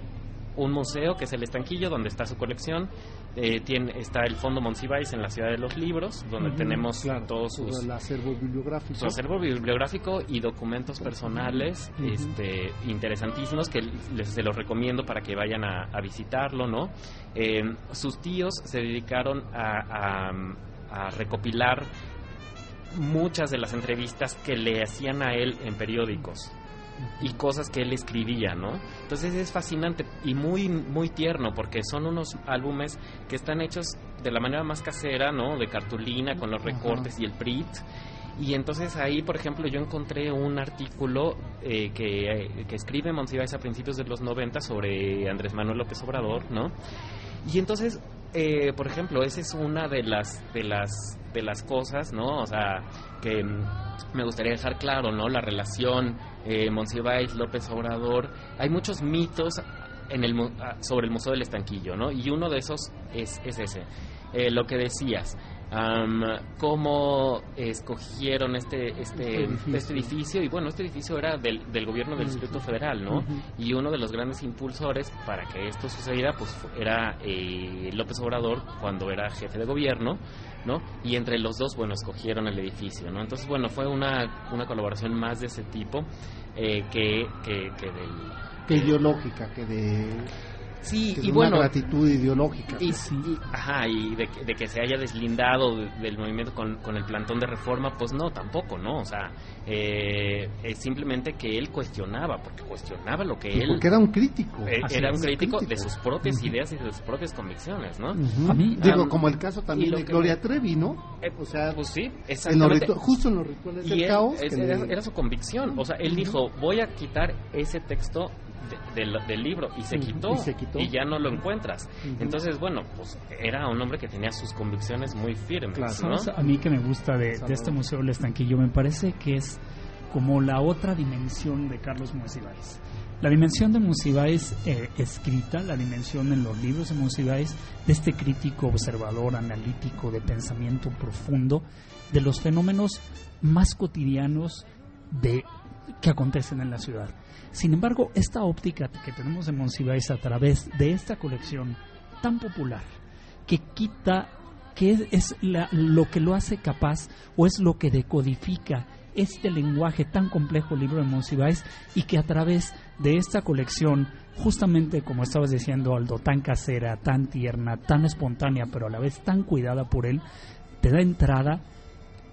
un museo que es el Estanquillo, donde está su colección. Eh, tiene, está el Fondo Monsiváis en la Ciudad de los Libros, donde tenemos claro, todos sus el acervo bibliográfico. su acervo bibliográfico y documentos personales este, interesantísimos que les se los recomiendo para que vayan a, a visitarlo, ¿no? Eh, sus tíos se dedicaron a, a- a recopilar muchas de las entrevistas que le hacían a él en periódicos y cosas que él escribía, ¿no? Entonces es fascinante y muy muy tierno porque son unos álbumes que están hechos de la manera más casera, ¿no? De cartulina con los Ajá. recortes y el print. Y entonces ahí, por ejemplo, yo encontré un artículo eh, que, que escribe Monsiváis a principios de los 90 sobre Andrés Manuel López Obrador, ¿no? Y entonces, eh, por ejemplo, esa es una de las de las de las cosas, ¿no? O sea, que mm, me gustaría dejar claro, ¿no? La relación eh, Monsiváis López Obrador. Hay muchos mitos en el ah, sobre el Museo del Estanquillo, ¿no? Y uno de esos es, es ese, Eh, lo que decías. Am, cómo escogieron este este, Este edificio. este edificio. y bueno este edificio era del, del gobierno del. Distrito Federal no y uno de los grandes impulsores para que esto sucediera pues era eh, López Obrador cuando era jefe de gobierno no y entre los dos bueno escogieron el edificio no entonces bueno fue una, una colaboración más de ese tipo eh, que, que, que del que ideológica, que de Sí, que y es bueno, una gratitud ideológica. Y, y- ajá, y de, que- de que se haya deslindado de- del movimiento con, con el plantón de reforma, pues no, tampoco, ¿no? O sea, eh, es simplemente que él cuestionaba, porque cuestionaba lo que él... Porque era un crítico. eh, era un crítico, de sus propias ideas y de sus propias convicciones, ¿no? Ujú. A mí- Digo, como el caso también de Gloria me- Trevi, ¿no? Eh, O sea, pues sí, exactamente. justo en los rituales Y del él- caos. es- que era, le- era su convicción. O sea, él dijo, voy a quitar ese texto de- del, del libro. Y se quitó. y se quitó. ya no lo encuentras. Entonces, bueno, pues era un hombre que tenía sus convicciones muy firmes, ¿no? ¿Sabes? A mí que me gusta de, de este Museo del Estanquillo, me parece que es como la otra dimensión de Carlos Monsiváis. La dimensión de Monsiváis eh, escrita, la dimensión en los libros de Monsiváis, de este crítico, observador, analítico, de pensamiento profundo, de los fenómenos más cotidianos de, que acontecen en la ciudad. Sin embargo, esta óptica que tenemos de Monsiváis a través de esta colección tan popular, que quita, que es, es la- lo que lo hace capaz o es lo que decodifica este lenguaje tan complejo libro de Monsiváis y que a través de esta colección, justamente como estabas diciendo Aldo, tan casera, tan tierna, tan espontánea, pero a la vez tan cuidada por él, te da entrada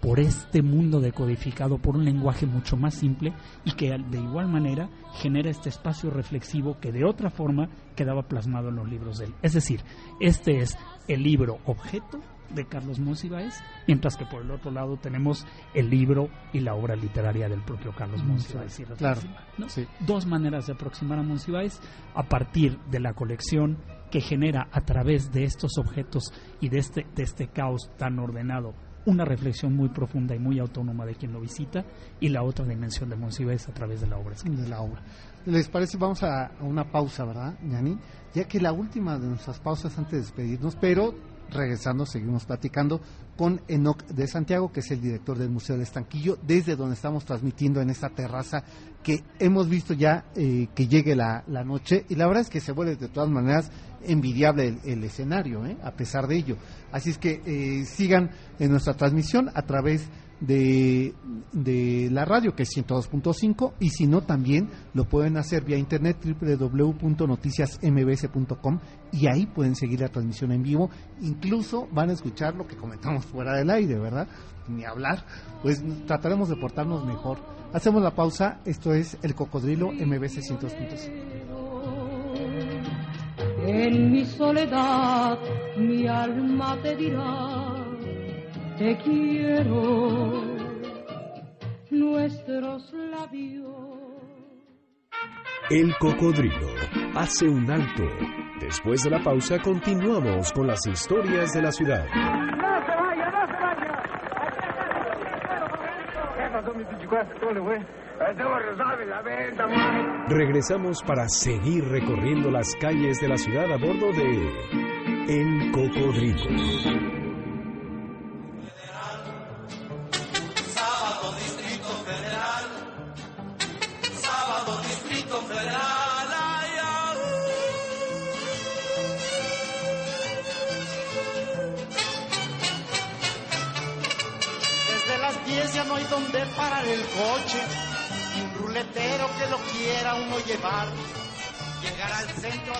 por este mundo decodificado por un lenguaje mucho más simple y que de igual manera genera este espacio reflexivo que de otra forma quedaba plasmado en los libros de él. Es decir, este es el libro objeto de Carlos Monsiváis, mientras que por el otro lado tenemos el libro y la obra literaria del propio Carlos Monsiváis. y Claro, reflexiva, ¿no? sí. Dos maneras de aproximar a Monsiváis a partir de la colección que genera a través de estos objetos y de este, de este caos tan ordenado una reflexión muy profunda y muy autónoma de quien lo visita y la otra dimensión de Monsiváis a través de la obra de la obra. ¿Les parece? Vamos a, a una pausa, ¿verdad, Yani? Ya que la última de nuestras pausas antes de despedirnos, pero regresando, seguimos platicando con Enoc de Santiago, que es el director del Museo del Estanquillo, desde donde estamos transmitiendo en esta terraza que hemos visto ya eh, que llegue la, la noche y la verdad es que se vuelve de todas maneras envidiable el, escenario, ¿eh? a pesar de ello. Así es que eh, sigan en nuestra transmisión a través de, de la radio que es 102.5 y si no también lo pueden hacer vía internet www.noticiasmbs.com y ahí pueden seguir la transmisión en vivo. Incluso van a escuchar lo que comentamos fuera del aire verdad ni hablar. Pues trataremos de portarnos mejor. Hacemos la pausa. Esto es el cocodrilo mbs 102.5 En mi soledad mi alma te dirá, te quiero, nuestros labios. El cocodrilo hace un alto. Después de la pausa continuamos con las historias de la ciudad. ¡No se vaya, no se vaya! Regresamos para seguir recorriendo las calles de la ciudad a bordo de El Cocodrilo.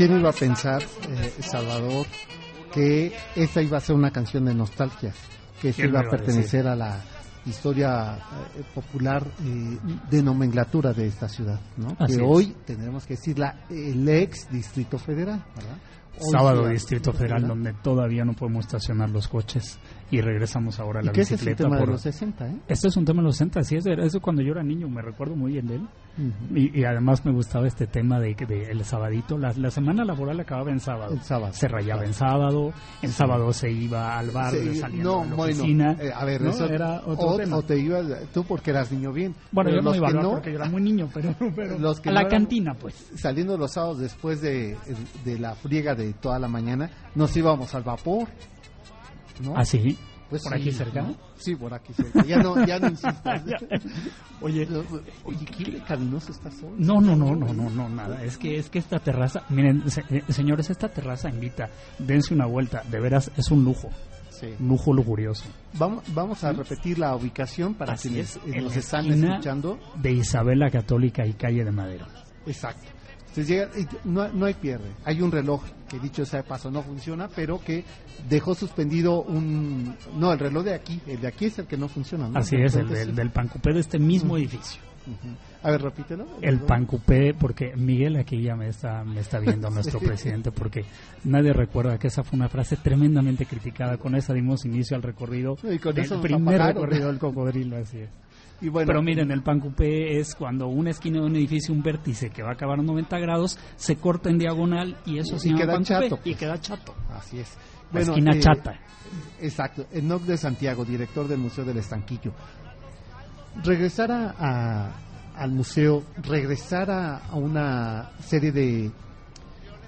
¿Quién iba a pensar, eh, Salvador, que esta iba a ser una canción de nostalgia? Que esta ¿Quién iba a pertenecer a la historia eh, popular eh, de nomenclatura de esta ciudad, ¿no? Así que es. hoy tendremos que decirla el ex Distrito Federal, ¿verdad? Sábado Distrito Federal, donde todavía no podemos estacionar los coches y regresamos ahora a Y la que ese es un bicicleta. tema de por- los 60, ¿eh? Este es un tema de los 60, sí, es de- eso cuando yo era niño, me recuerdo muy bien de él. Y, y además me gustaba este tema de, de el sabadito. La, la semana laboral acababa en sábado. El sábado. Se rayaba en sábado, en sábado se iba al bar, saliendo no, de la bueno, oficina. eh, a ver, ¿no? eso, era otro o, tema. o te ibas, tú porque eras niño bien. bueno, pero yo no iba a no, porque yo era muy niño, pero, pero los que a la cantina, pues. saliendo los sábados después de, de la friega de toda la mañana, nos íbamos al vapor. ¿no? ¿Ah, sí? Pues ¿Por sí, aquí cerca? ¿no? Sí, por aquí cerca. Ya no, ya no insistas. Oye, Oye, qué pecaminoso estás hoy. No, no, no, no, no, no, nada. Es que es que esta terraza, miren, se- eh, señores, esta terraza invita, dense una vuelta, de veras es un lujo, Sí. lujo lujurioso. Vamos, vamos a repetir la ubicación para Así quienes es, eh, en nos la están escuchando. De Isabela Católica y Calle de Madero. Exacto. Se llega, no, no hay pierde. Hay un reloj que dicho sea de paso no funciona, pero que dejó suspendido un... No, el reloj de aquí, el de aquí es el que no funciona. ¿no? Así es, el del, del Pancupé de este mismo edificio. A ver, repítelo. El Pancupé, porque Miguel aquí ya me está, me está viendo nuestro presidente, porque nadie recuerda que esa fue una frase tremendamente criticada. Con esa dimos inicio al recorrido, Y con el eso primer apagaron. recorrido del cocodrilo, así es. Y bueno, Pero miren, el Pancupé es cuando una esquina de un edificio, un vértice que va a acabar a 90 grados, se corta en diagonal y eso Y se llama queda Pancupé, chato, Y pues. queda chato. Así es. La esquina eh, chata. Exacto. Enoc de Santiago, director del Museo del Estanquillo. Regresar a, a- al museo, regresar a, a una serie de,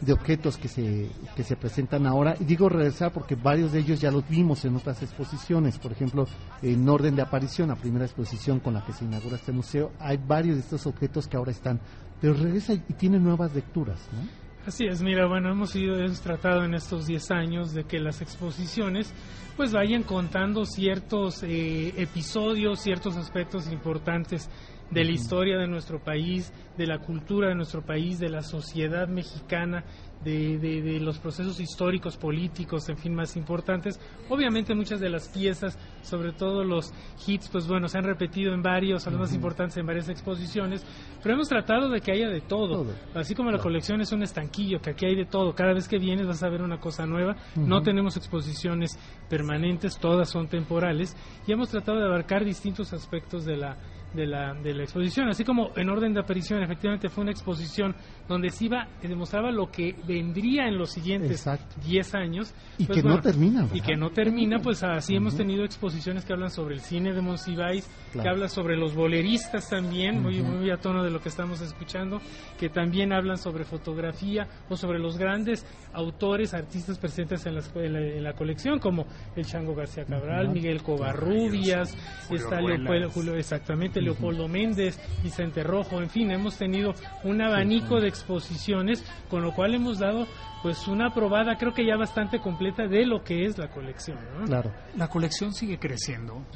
de objetos que se, que se presentan ahora. Y digo regresar porque varios de ellos ya los vimos en otras exposiciones. Por ejemplo, en orden de aparición, la primera exposición con la que se inaugura este museo, hay varios de estos objetos que ahora están. Pero regresa y tiene nuevas lecturas, ¿no? Así es, mira, bueno, hemos, ido, hemos tratado en estos 10 años de que las exposiciones pues vayan contando ciertos eh, episodios, ciertos aspectos importantes de la historia de nuestro país, de la cultura de nuestro país, de la sociedad mexicana, de, de- de los procesos históricos, políticos, en fin, más importantes. Obviamente muchas de las piezas, sobre todo los hits, pues bueno, se han repetido en varios, los más importantes en varias exposiciones, pero hemos tratado de que haya de todo. Todo. Así como la colección es un estanquillo, que aquí hay de todo. Cada vez que vienes vas a ver una cosa nueva. No tenemos exposiciones permanentes, todas son temporales. Y hemos tratado de abarcar distintos aspectos de la, de la, de la exposición. Así como en orden de aparición, efectivamente fue una exposición donde se iba, se demostraba lo que vendría en los siguientes Exacto. 10 años. Y Pues que bueno, no termina. y que no termina, pues así hemos tenido exposiciones que hablan sobre el cine de Monsiváis, que habla sobre los boleristas también, muy, muy a tono de lo que estamos escuchando, que también hablan sobre fotografía o sobre los grandes autores, artistas presentes en la, en la, en la colección, como el Chango García Cabral, Ujú. Miguel Covarrubias, Julio está. Leopoldo, Julio, exactamente, Leopoldo Méndez, Vicente Rojo, en fin, hemos tenido un abanico de exposiciones, con lo cual hemos dado pues una probada, creo que ya bastante completa de lo que es la colección. ¿no? Claro. La colección sigue creciendo.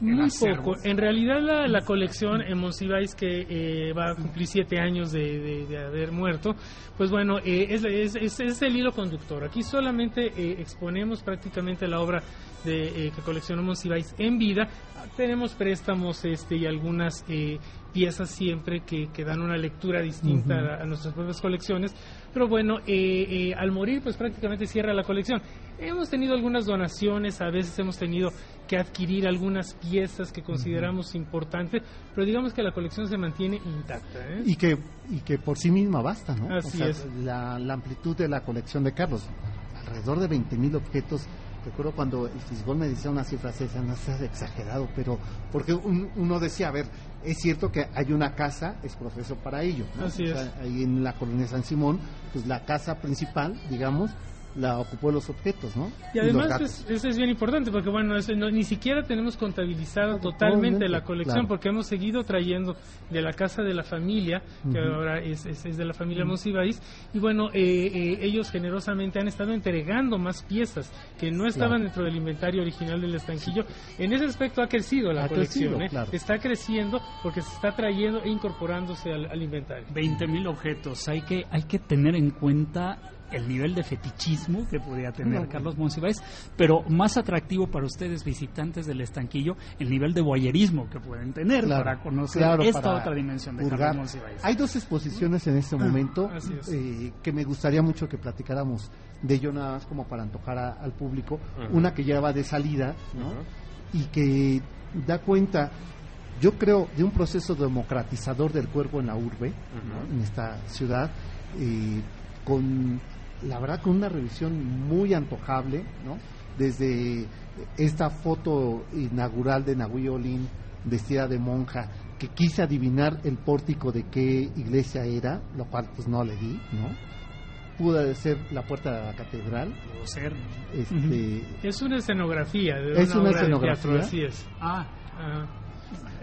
El Muy acervo. poco. En realidad la, la colección en Monsiváis que eh, va a cumplir siete años de, de- de haber muerto, pues bueno, eh, es, es- es- es el hilo conductor. Aquí solamente eh, exponemos prácticamente la obra de, eh, que coleccionó Monsiváis en vida. Tenemos préstamos este y algunas eh, piezas siempre que, que dan una lectura distinta a nuestras propias colecciones. Pero bueno, eh, eh, al morir pues prácticamente cierra la colección. Hemos tenido algunas donaciones, a veces hemos tenido que adquirir algunas piezas que consideramos importantes, pero digamos que la colección se mantiene intacta. ¿eh? y que y que por sí misma basta, ¿no? Así es. La, la amplitud de la colección de Carlos, alrededor de 20.000 objetos. Recuerdo cuando el Fisgón me decía una cifra así, decía, no seas exagerado, pero porque un- uno decía, a ver, es cierto que hay una casa, es profeso para ello. ¿no? Así O sea, es. ahí en la colonia San Simón, pues la casa principal, digamos, la ocupó los objetos, ¿no? Y además gatos. es- eso es bien importante porque bueno, eso no- ni siquiera tenemos contabilizada Todo- totalmente la colección claro. porque hemos seguido trayendo de la casa de la familia, que Ujú. ahora es, es- es de la familia Monsiváis, y bueno, eh, eh, ellos generosamente han estado entregando más piezas que no estaban Claro. dentro del inventario original del estanquillo. En ese aspecto ha crecido la Ha colección, crecido, ¿eh? claro. está creciendo porque se está trayendo e incorporándose al, al inventario. 20.000 objetos. Hay que, hay que tener en cuenta el nivel de fetichismo que podría tener No. Carlos Monsiváis, pero más atractivo para ustedes visitantes del estanquillo, el nivel de boyerismo que pueden tener Claro, para conocer claro, esta para otra dimensión de. Carlos Monsiváis. Hay dos exposiciones en este momento así es. eh, que me gustaría mucho que platicáramos de ello nada más como para antojar a- al público. Una que ya va de salida ¿no? Y que da cuenta, yo creo, de un proceso democratizador del cuerpo en la urbe, en esta ciudad, eh, con la verdad con una revisión muy antojable, ¿no? Desde esta foto inaugural de Nahui Olin vestida de monja, que quise adivinar el pórtico de qué iglesia era, lo cual pues no le di, ¿no? Pudo ser la puerta de la catedral, Pudo ser. este, Es una escenografía de Es una obra de escenografía. teatro, así es. Ah, Ajá.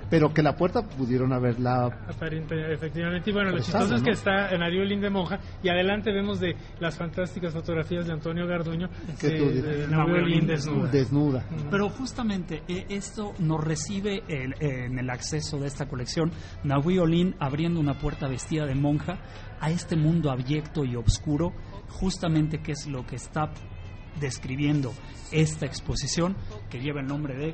Pero que la puerta pudieron haberla Aparente, efectivamente. Y bueno, lo chistoso es que está en Ariolín de Monja y adelante vemos de las fantásticas fotografías de Antonio Garduño Que de, de, desnuda. desnuda. Pero justamente eh, esto nos recibe el- en el acceso de esta colección Nahui Olin abriendo una puerta vestida de monja a este mundo abyecto y oscuro, justamente que es lo que está describiendo esta exposición que lleva el nombre de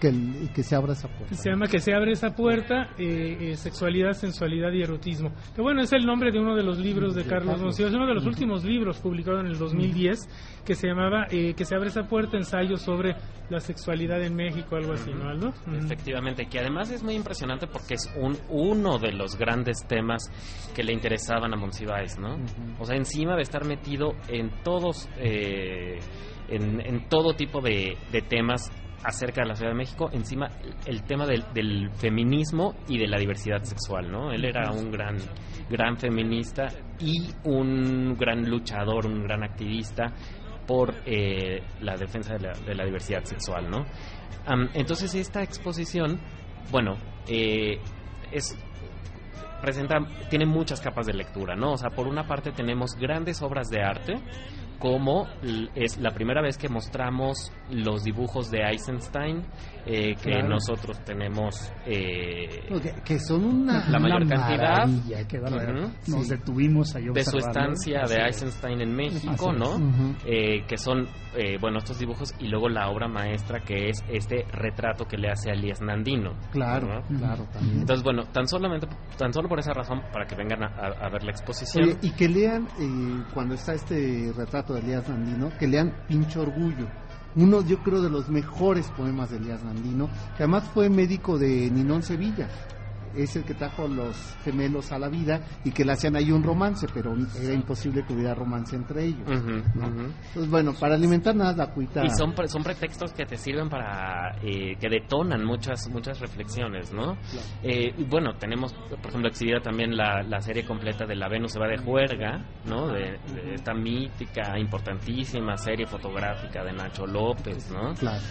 que, que se abra esa puerta. Se llama Que se abre esa puerta, eh, eh, Sexualidad, Sensualidad y Erotismo. Que bueno, es el nombre de uno de los libros de De Carlos Carlos. Monsiváis, uno de los últimos libros publicados en el 2010, que se llamaba eh, Que se abre esa puerta, ensayo sobre la sexualidad en México, algo así, ¿no, Aldo? Efectivamente, que además es muy impresionante porque es un, uno de los grandes temas que le interesaban a Monsiváis, ¿no? O sea, encima de estar metido en todos, eh, en, en todo tipo de, de temas acerca de la Ciudad de México, encima el tema del, del feminismo y de la diversidad sexual, ¿no? Él era un gran, gran feminista y un gran luchador, un gran activista por eh, la defensa de la, de la diversidad sexual, ¿no? Am, entonces esta exposición, bueno, eh, es presenta tiene muchas capas de lectura, ¿no? O sea, por una parte tenemos grandes obras de arte como es la primera vez que mostramos los dibujos de Eisenstein eh, que Claro. nosotros tenemos eh, Que, que son una, La mayor una cantidad. bárbaro. Ujú. Nos Sí. detuvimos a de su estancia de Eisenstein en México, Así ¿no? Ujú. Eh, que son, eh, bueno, estos dibujos y luego la obra maestra que es este retrato que le hace a Elías Nandino. Claro, ¿no? claro, también. Entonces, bueno, tan solamente, tan solo por esa razón, para que vengan a, a- a ver la exposición. Oye, y que lean, eh, cuando está este retrato de Elías Nandino, que lean Pincho Orgullo. Uno, yo creo, de los mejores poemas de Elías Nandino, que además fue médico de Ninón Sevilla. Es el que trajo los gemelos a la vida y que le hacían ahí un romance, pero era imposible que hubiera romance entre ellos. Ujú. Entonces, bueno, para alimentar nada la cuita. Y son, son pretextos que te sirven para eh, que detonan muchas muchas reflexiones, ¿no? Eh, y bueno, tenemos, por ejemplo, exhibida también la, la serie completa de La Venus se va de juerga, ¿no? De, de esta mítica, importantísima serie fotográfica de Nacho López, ¿no? Claro.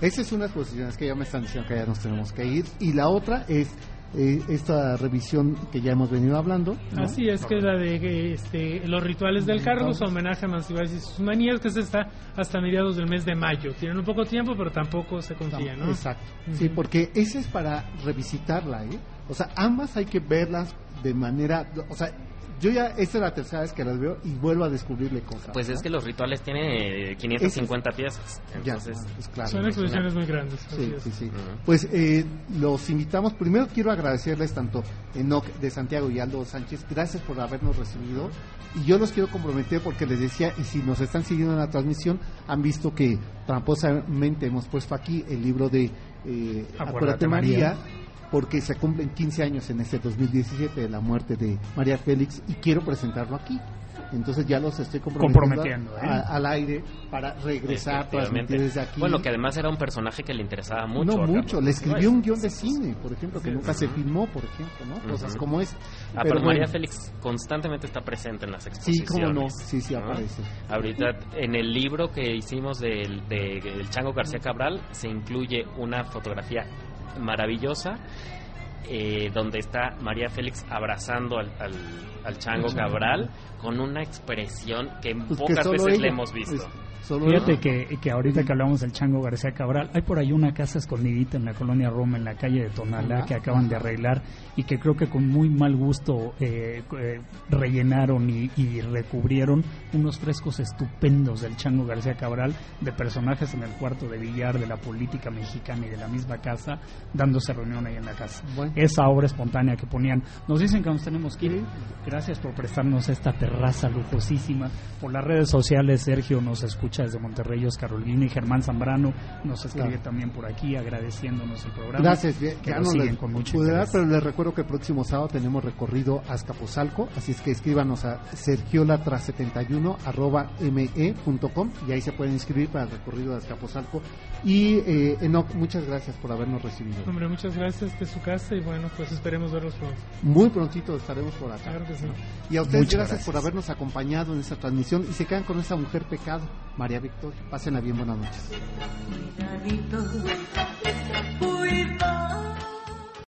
Esa es una exposición, es que ya me están diciendo que ya nos tenemos que ir. Y la otra es eh, esta revisión que ya hemos venido hablando. ¿no? Así es, que es la de este, los rituales del Carlos, homenaje a Monsiváis y sus manías, que se está hasta mediados del mes de mayo. Tienen un poco tiempo, pero tampoco se confía, ¿no? Exacto. Sí, porque ese es para revisitarla, ¿eh? O sea, ambas hay que verlas de manera, o sea, yo ya esta es la tercera vez que las veo y vuelvo a descubrirle cosas. Pues ¿no? es que los rituales tienen 550 piezas, Ya, entonces... pues claro. Son exposiciones muy grandes. Sí, es. sí, sí. Pues eh, los invitamos. Primero quiero agradecerles tanto Enoc de Santiago y Aldo Sánchez. Gracias por habernos recibido. Y yo los quiero comprometer porque les decía, y si nos están siguiendo en la transmisión, han visto que tramposamente hemos puesto aquí el libro de eh, Acuérdate, Acuérdate María, María. Porque se cumplen 15 años en este 2017 de la muerte de María Félix y quiero presentarlo aquí. Entonces ya los estoy comprometiendo, Comprometiendo, ¿eh? a- al aire para regresar, transmitir desde aquí. Bueno, que además era un personaje que le interesaba mucho. No mucho, Carlos le escribió un guion de cine, por ejemplo, que nunca se filmó, por ejemplo, ¿no? Cosas como es. Ah, pero, María Félix constantemente está presente en las Sí, exposiciones. cómo no, sí, sí ¿no? aparece. Ahorita en el libro que hicimos del, de, del Chango García Cabral se incluye una fotografía maravillosa eh, donde está María Félix abrazando al, al, al Chango Cabral con una expresión que en Pues pocas veces ella, le hemos visto. es- solo Fíjate que, que ahorita que hablamos del Chango García Cabral, hay por ahí una casa escondidita en la colonia Roma, en la calle de Tonalá, que acaban de arreglar y que creo que con muy mal gusto eh, eh, rellenaron y, y recubrieron unos frescos estupendos del Chango García Cabral, de personajes en el cuarto de billar de la política mexicana y de la misma casa, dándose reunión ahí en la casa. Bueno. Esa obra espontánea que ponían. Nos dicen que nos tenemos que ir. Gracias por prestarnos esta terraza lujosísima. Por las redes sociales, Sergio nos escucha desde Monterrey, Oscar Olguín y Germán Zambrano nos escribe Claro. también por aquí agradeciéndonos el programa. Gracias, bien, que ya lo no siguen les con mucho pude dar, interés. pero les recuerdo que el próximo sábado tenemos recorrido a Azcapotzalco, así es que escríbanos a sergiolatra71 arroba me.com y ahí se pueden inscribir para el recorrido de Azcapotzalco. Y eh, Enoc, muchas gracias por habernos recibido. Hombre, muchas gracias de su casa y bueno, pues esperemos verlos pronto. Muy prontito estaremos por acá. Claro que sí. Y a ustedes Muchas gracias, gracias. por habernos acompañado en esta transmisión y se quedan con esa mujer pecado, María Victoria. Pásenla bien, buenas noches. Cuidadito,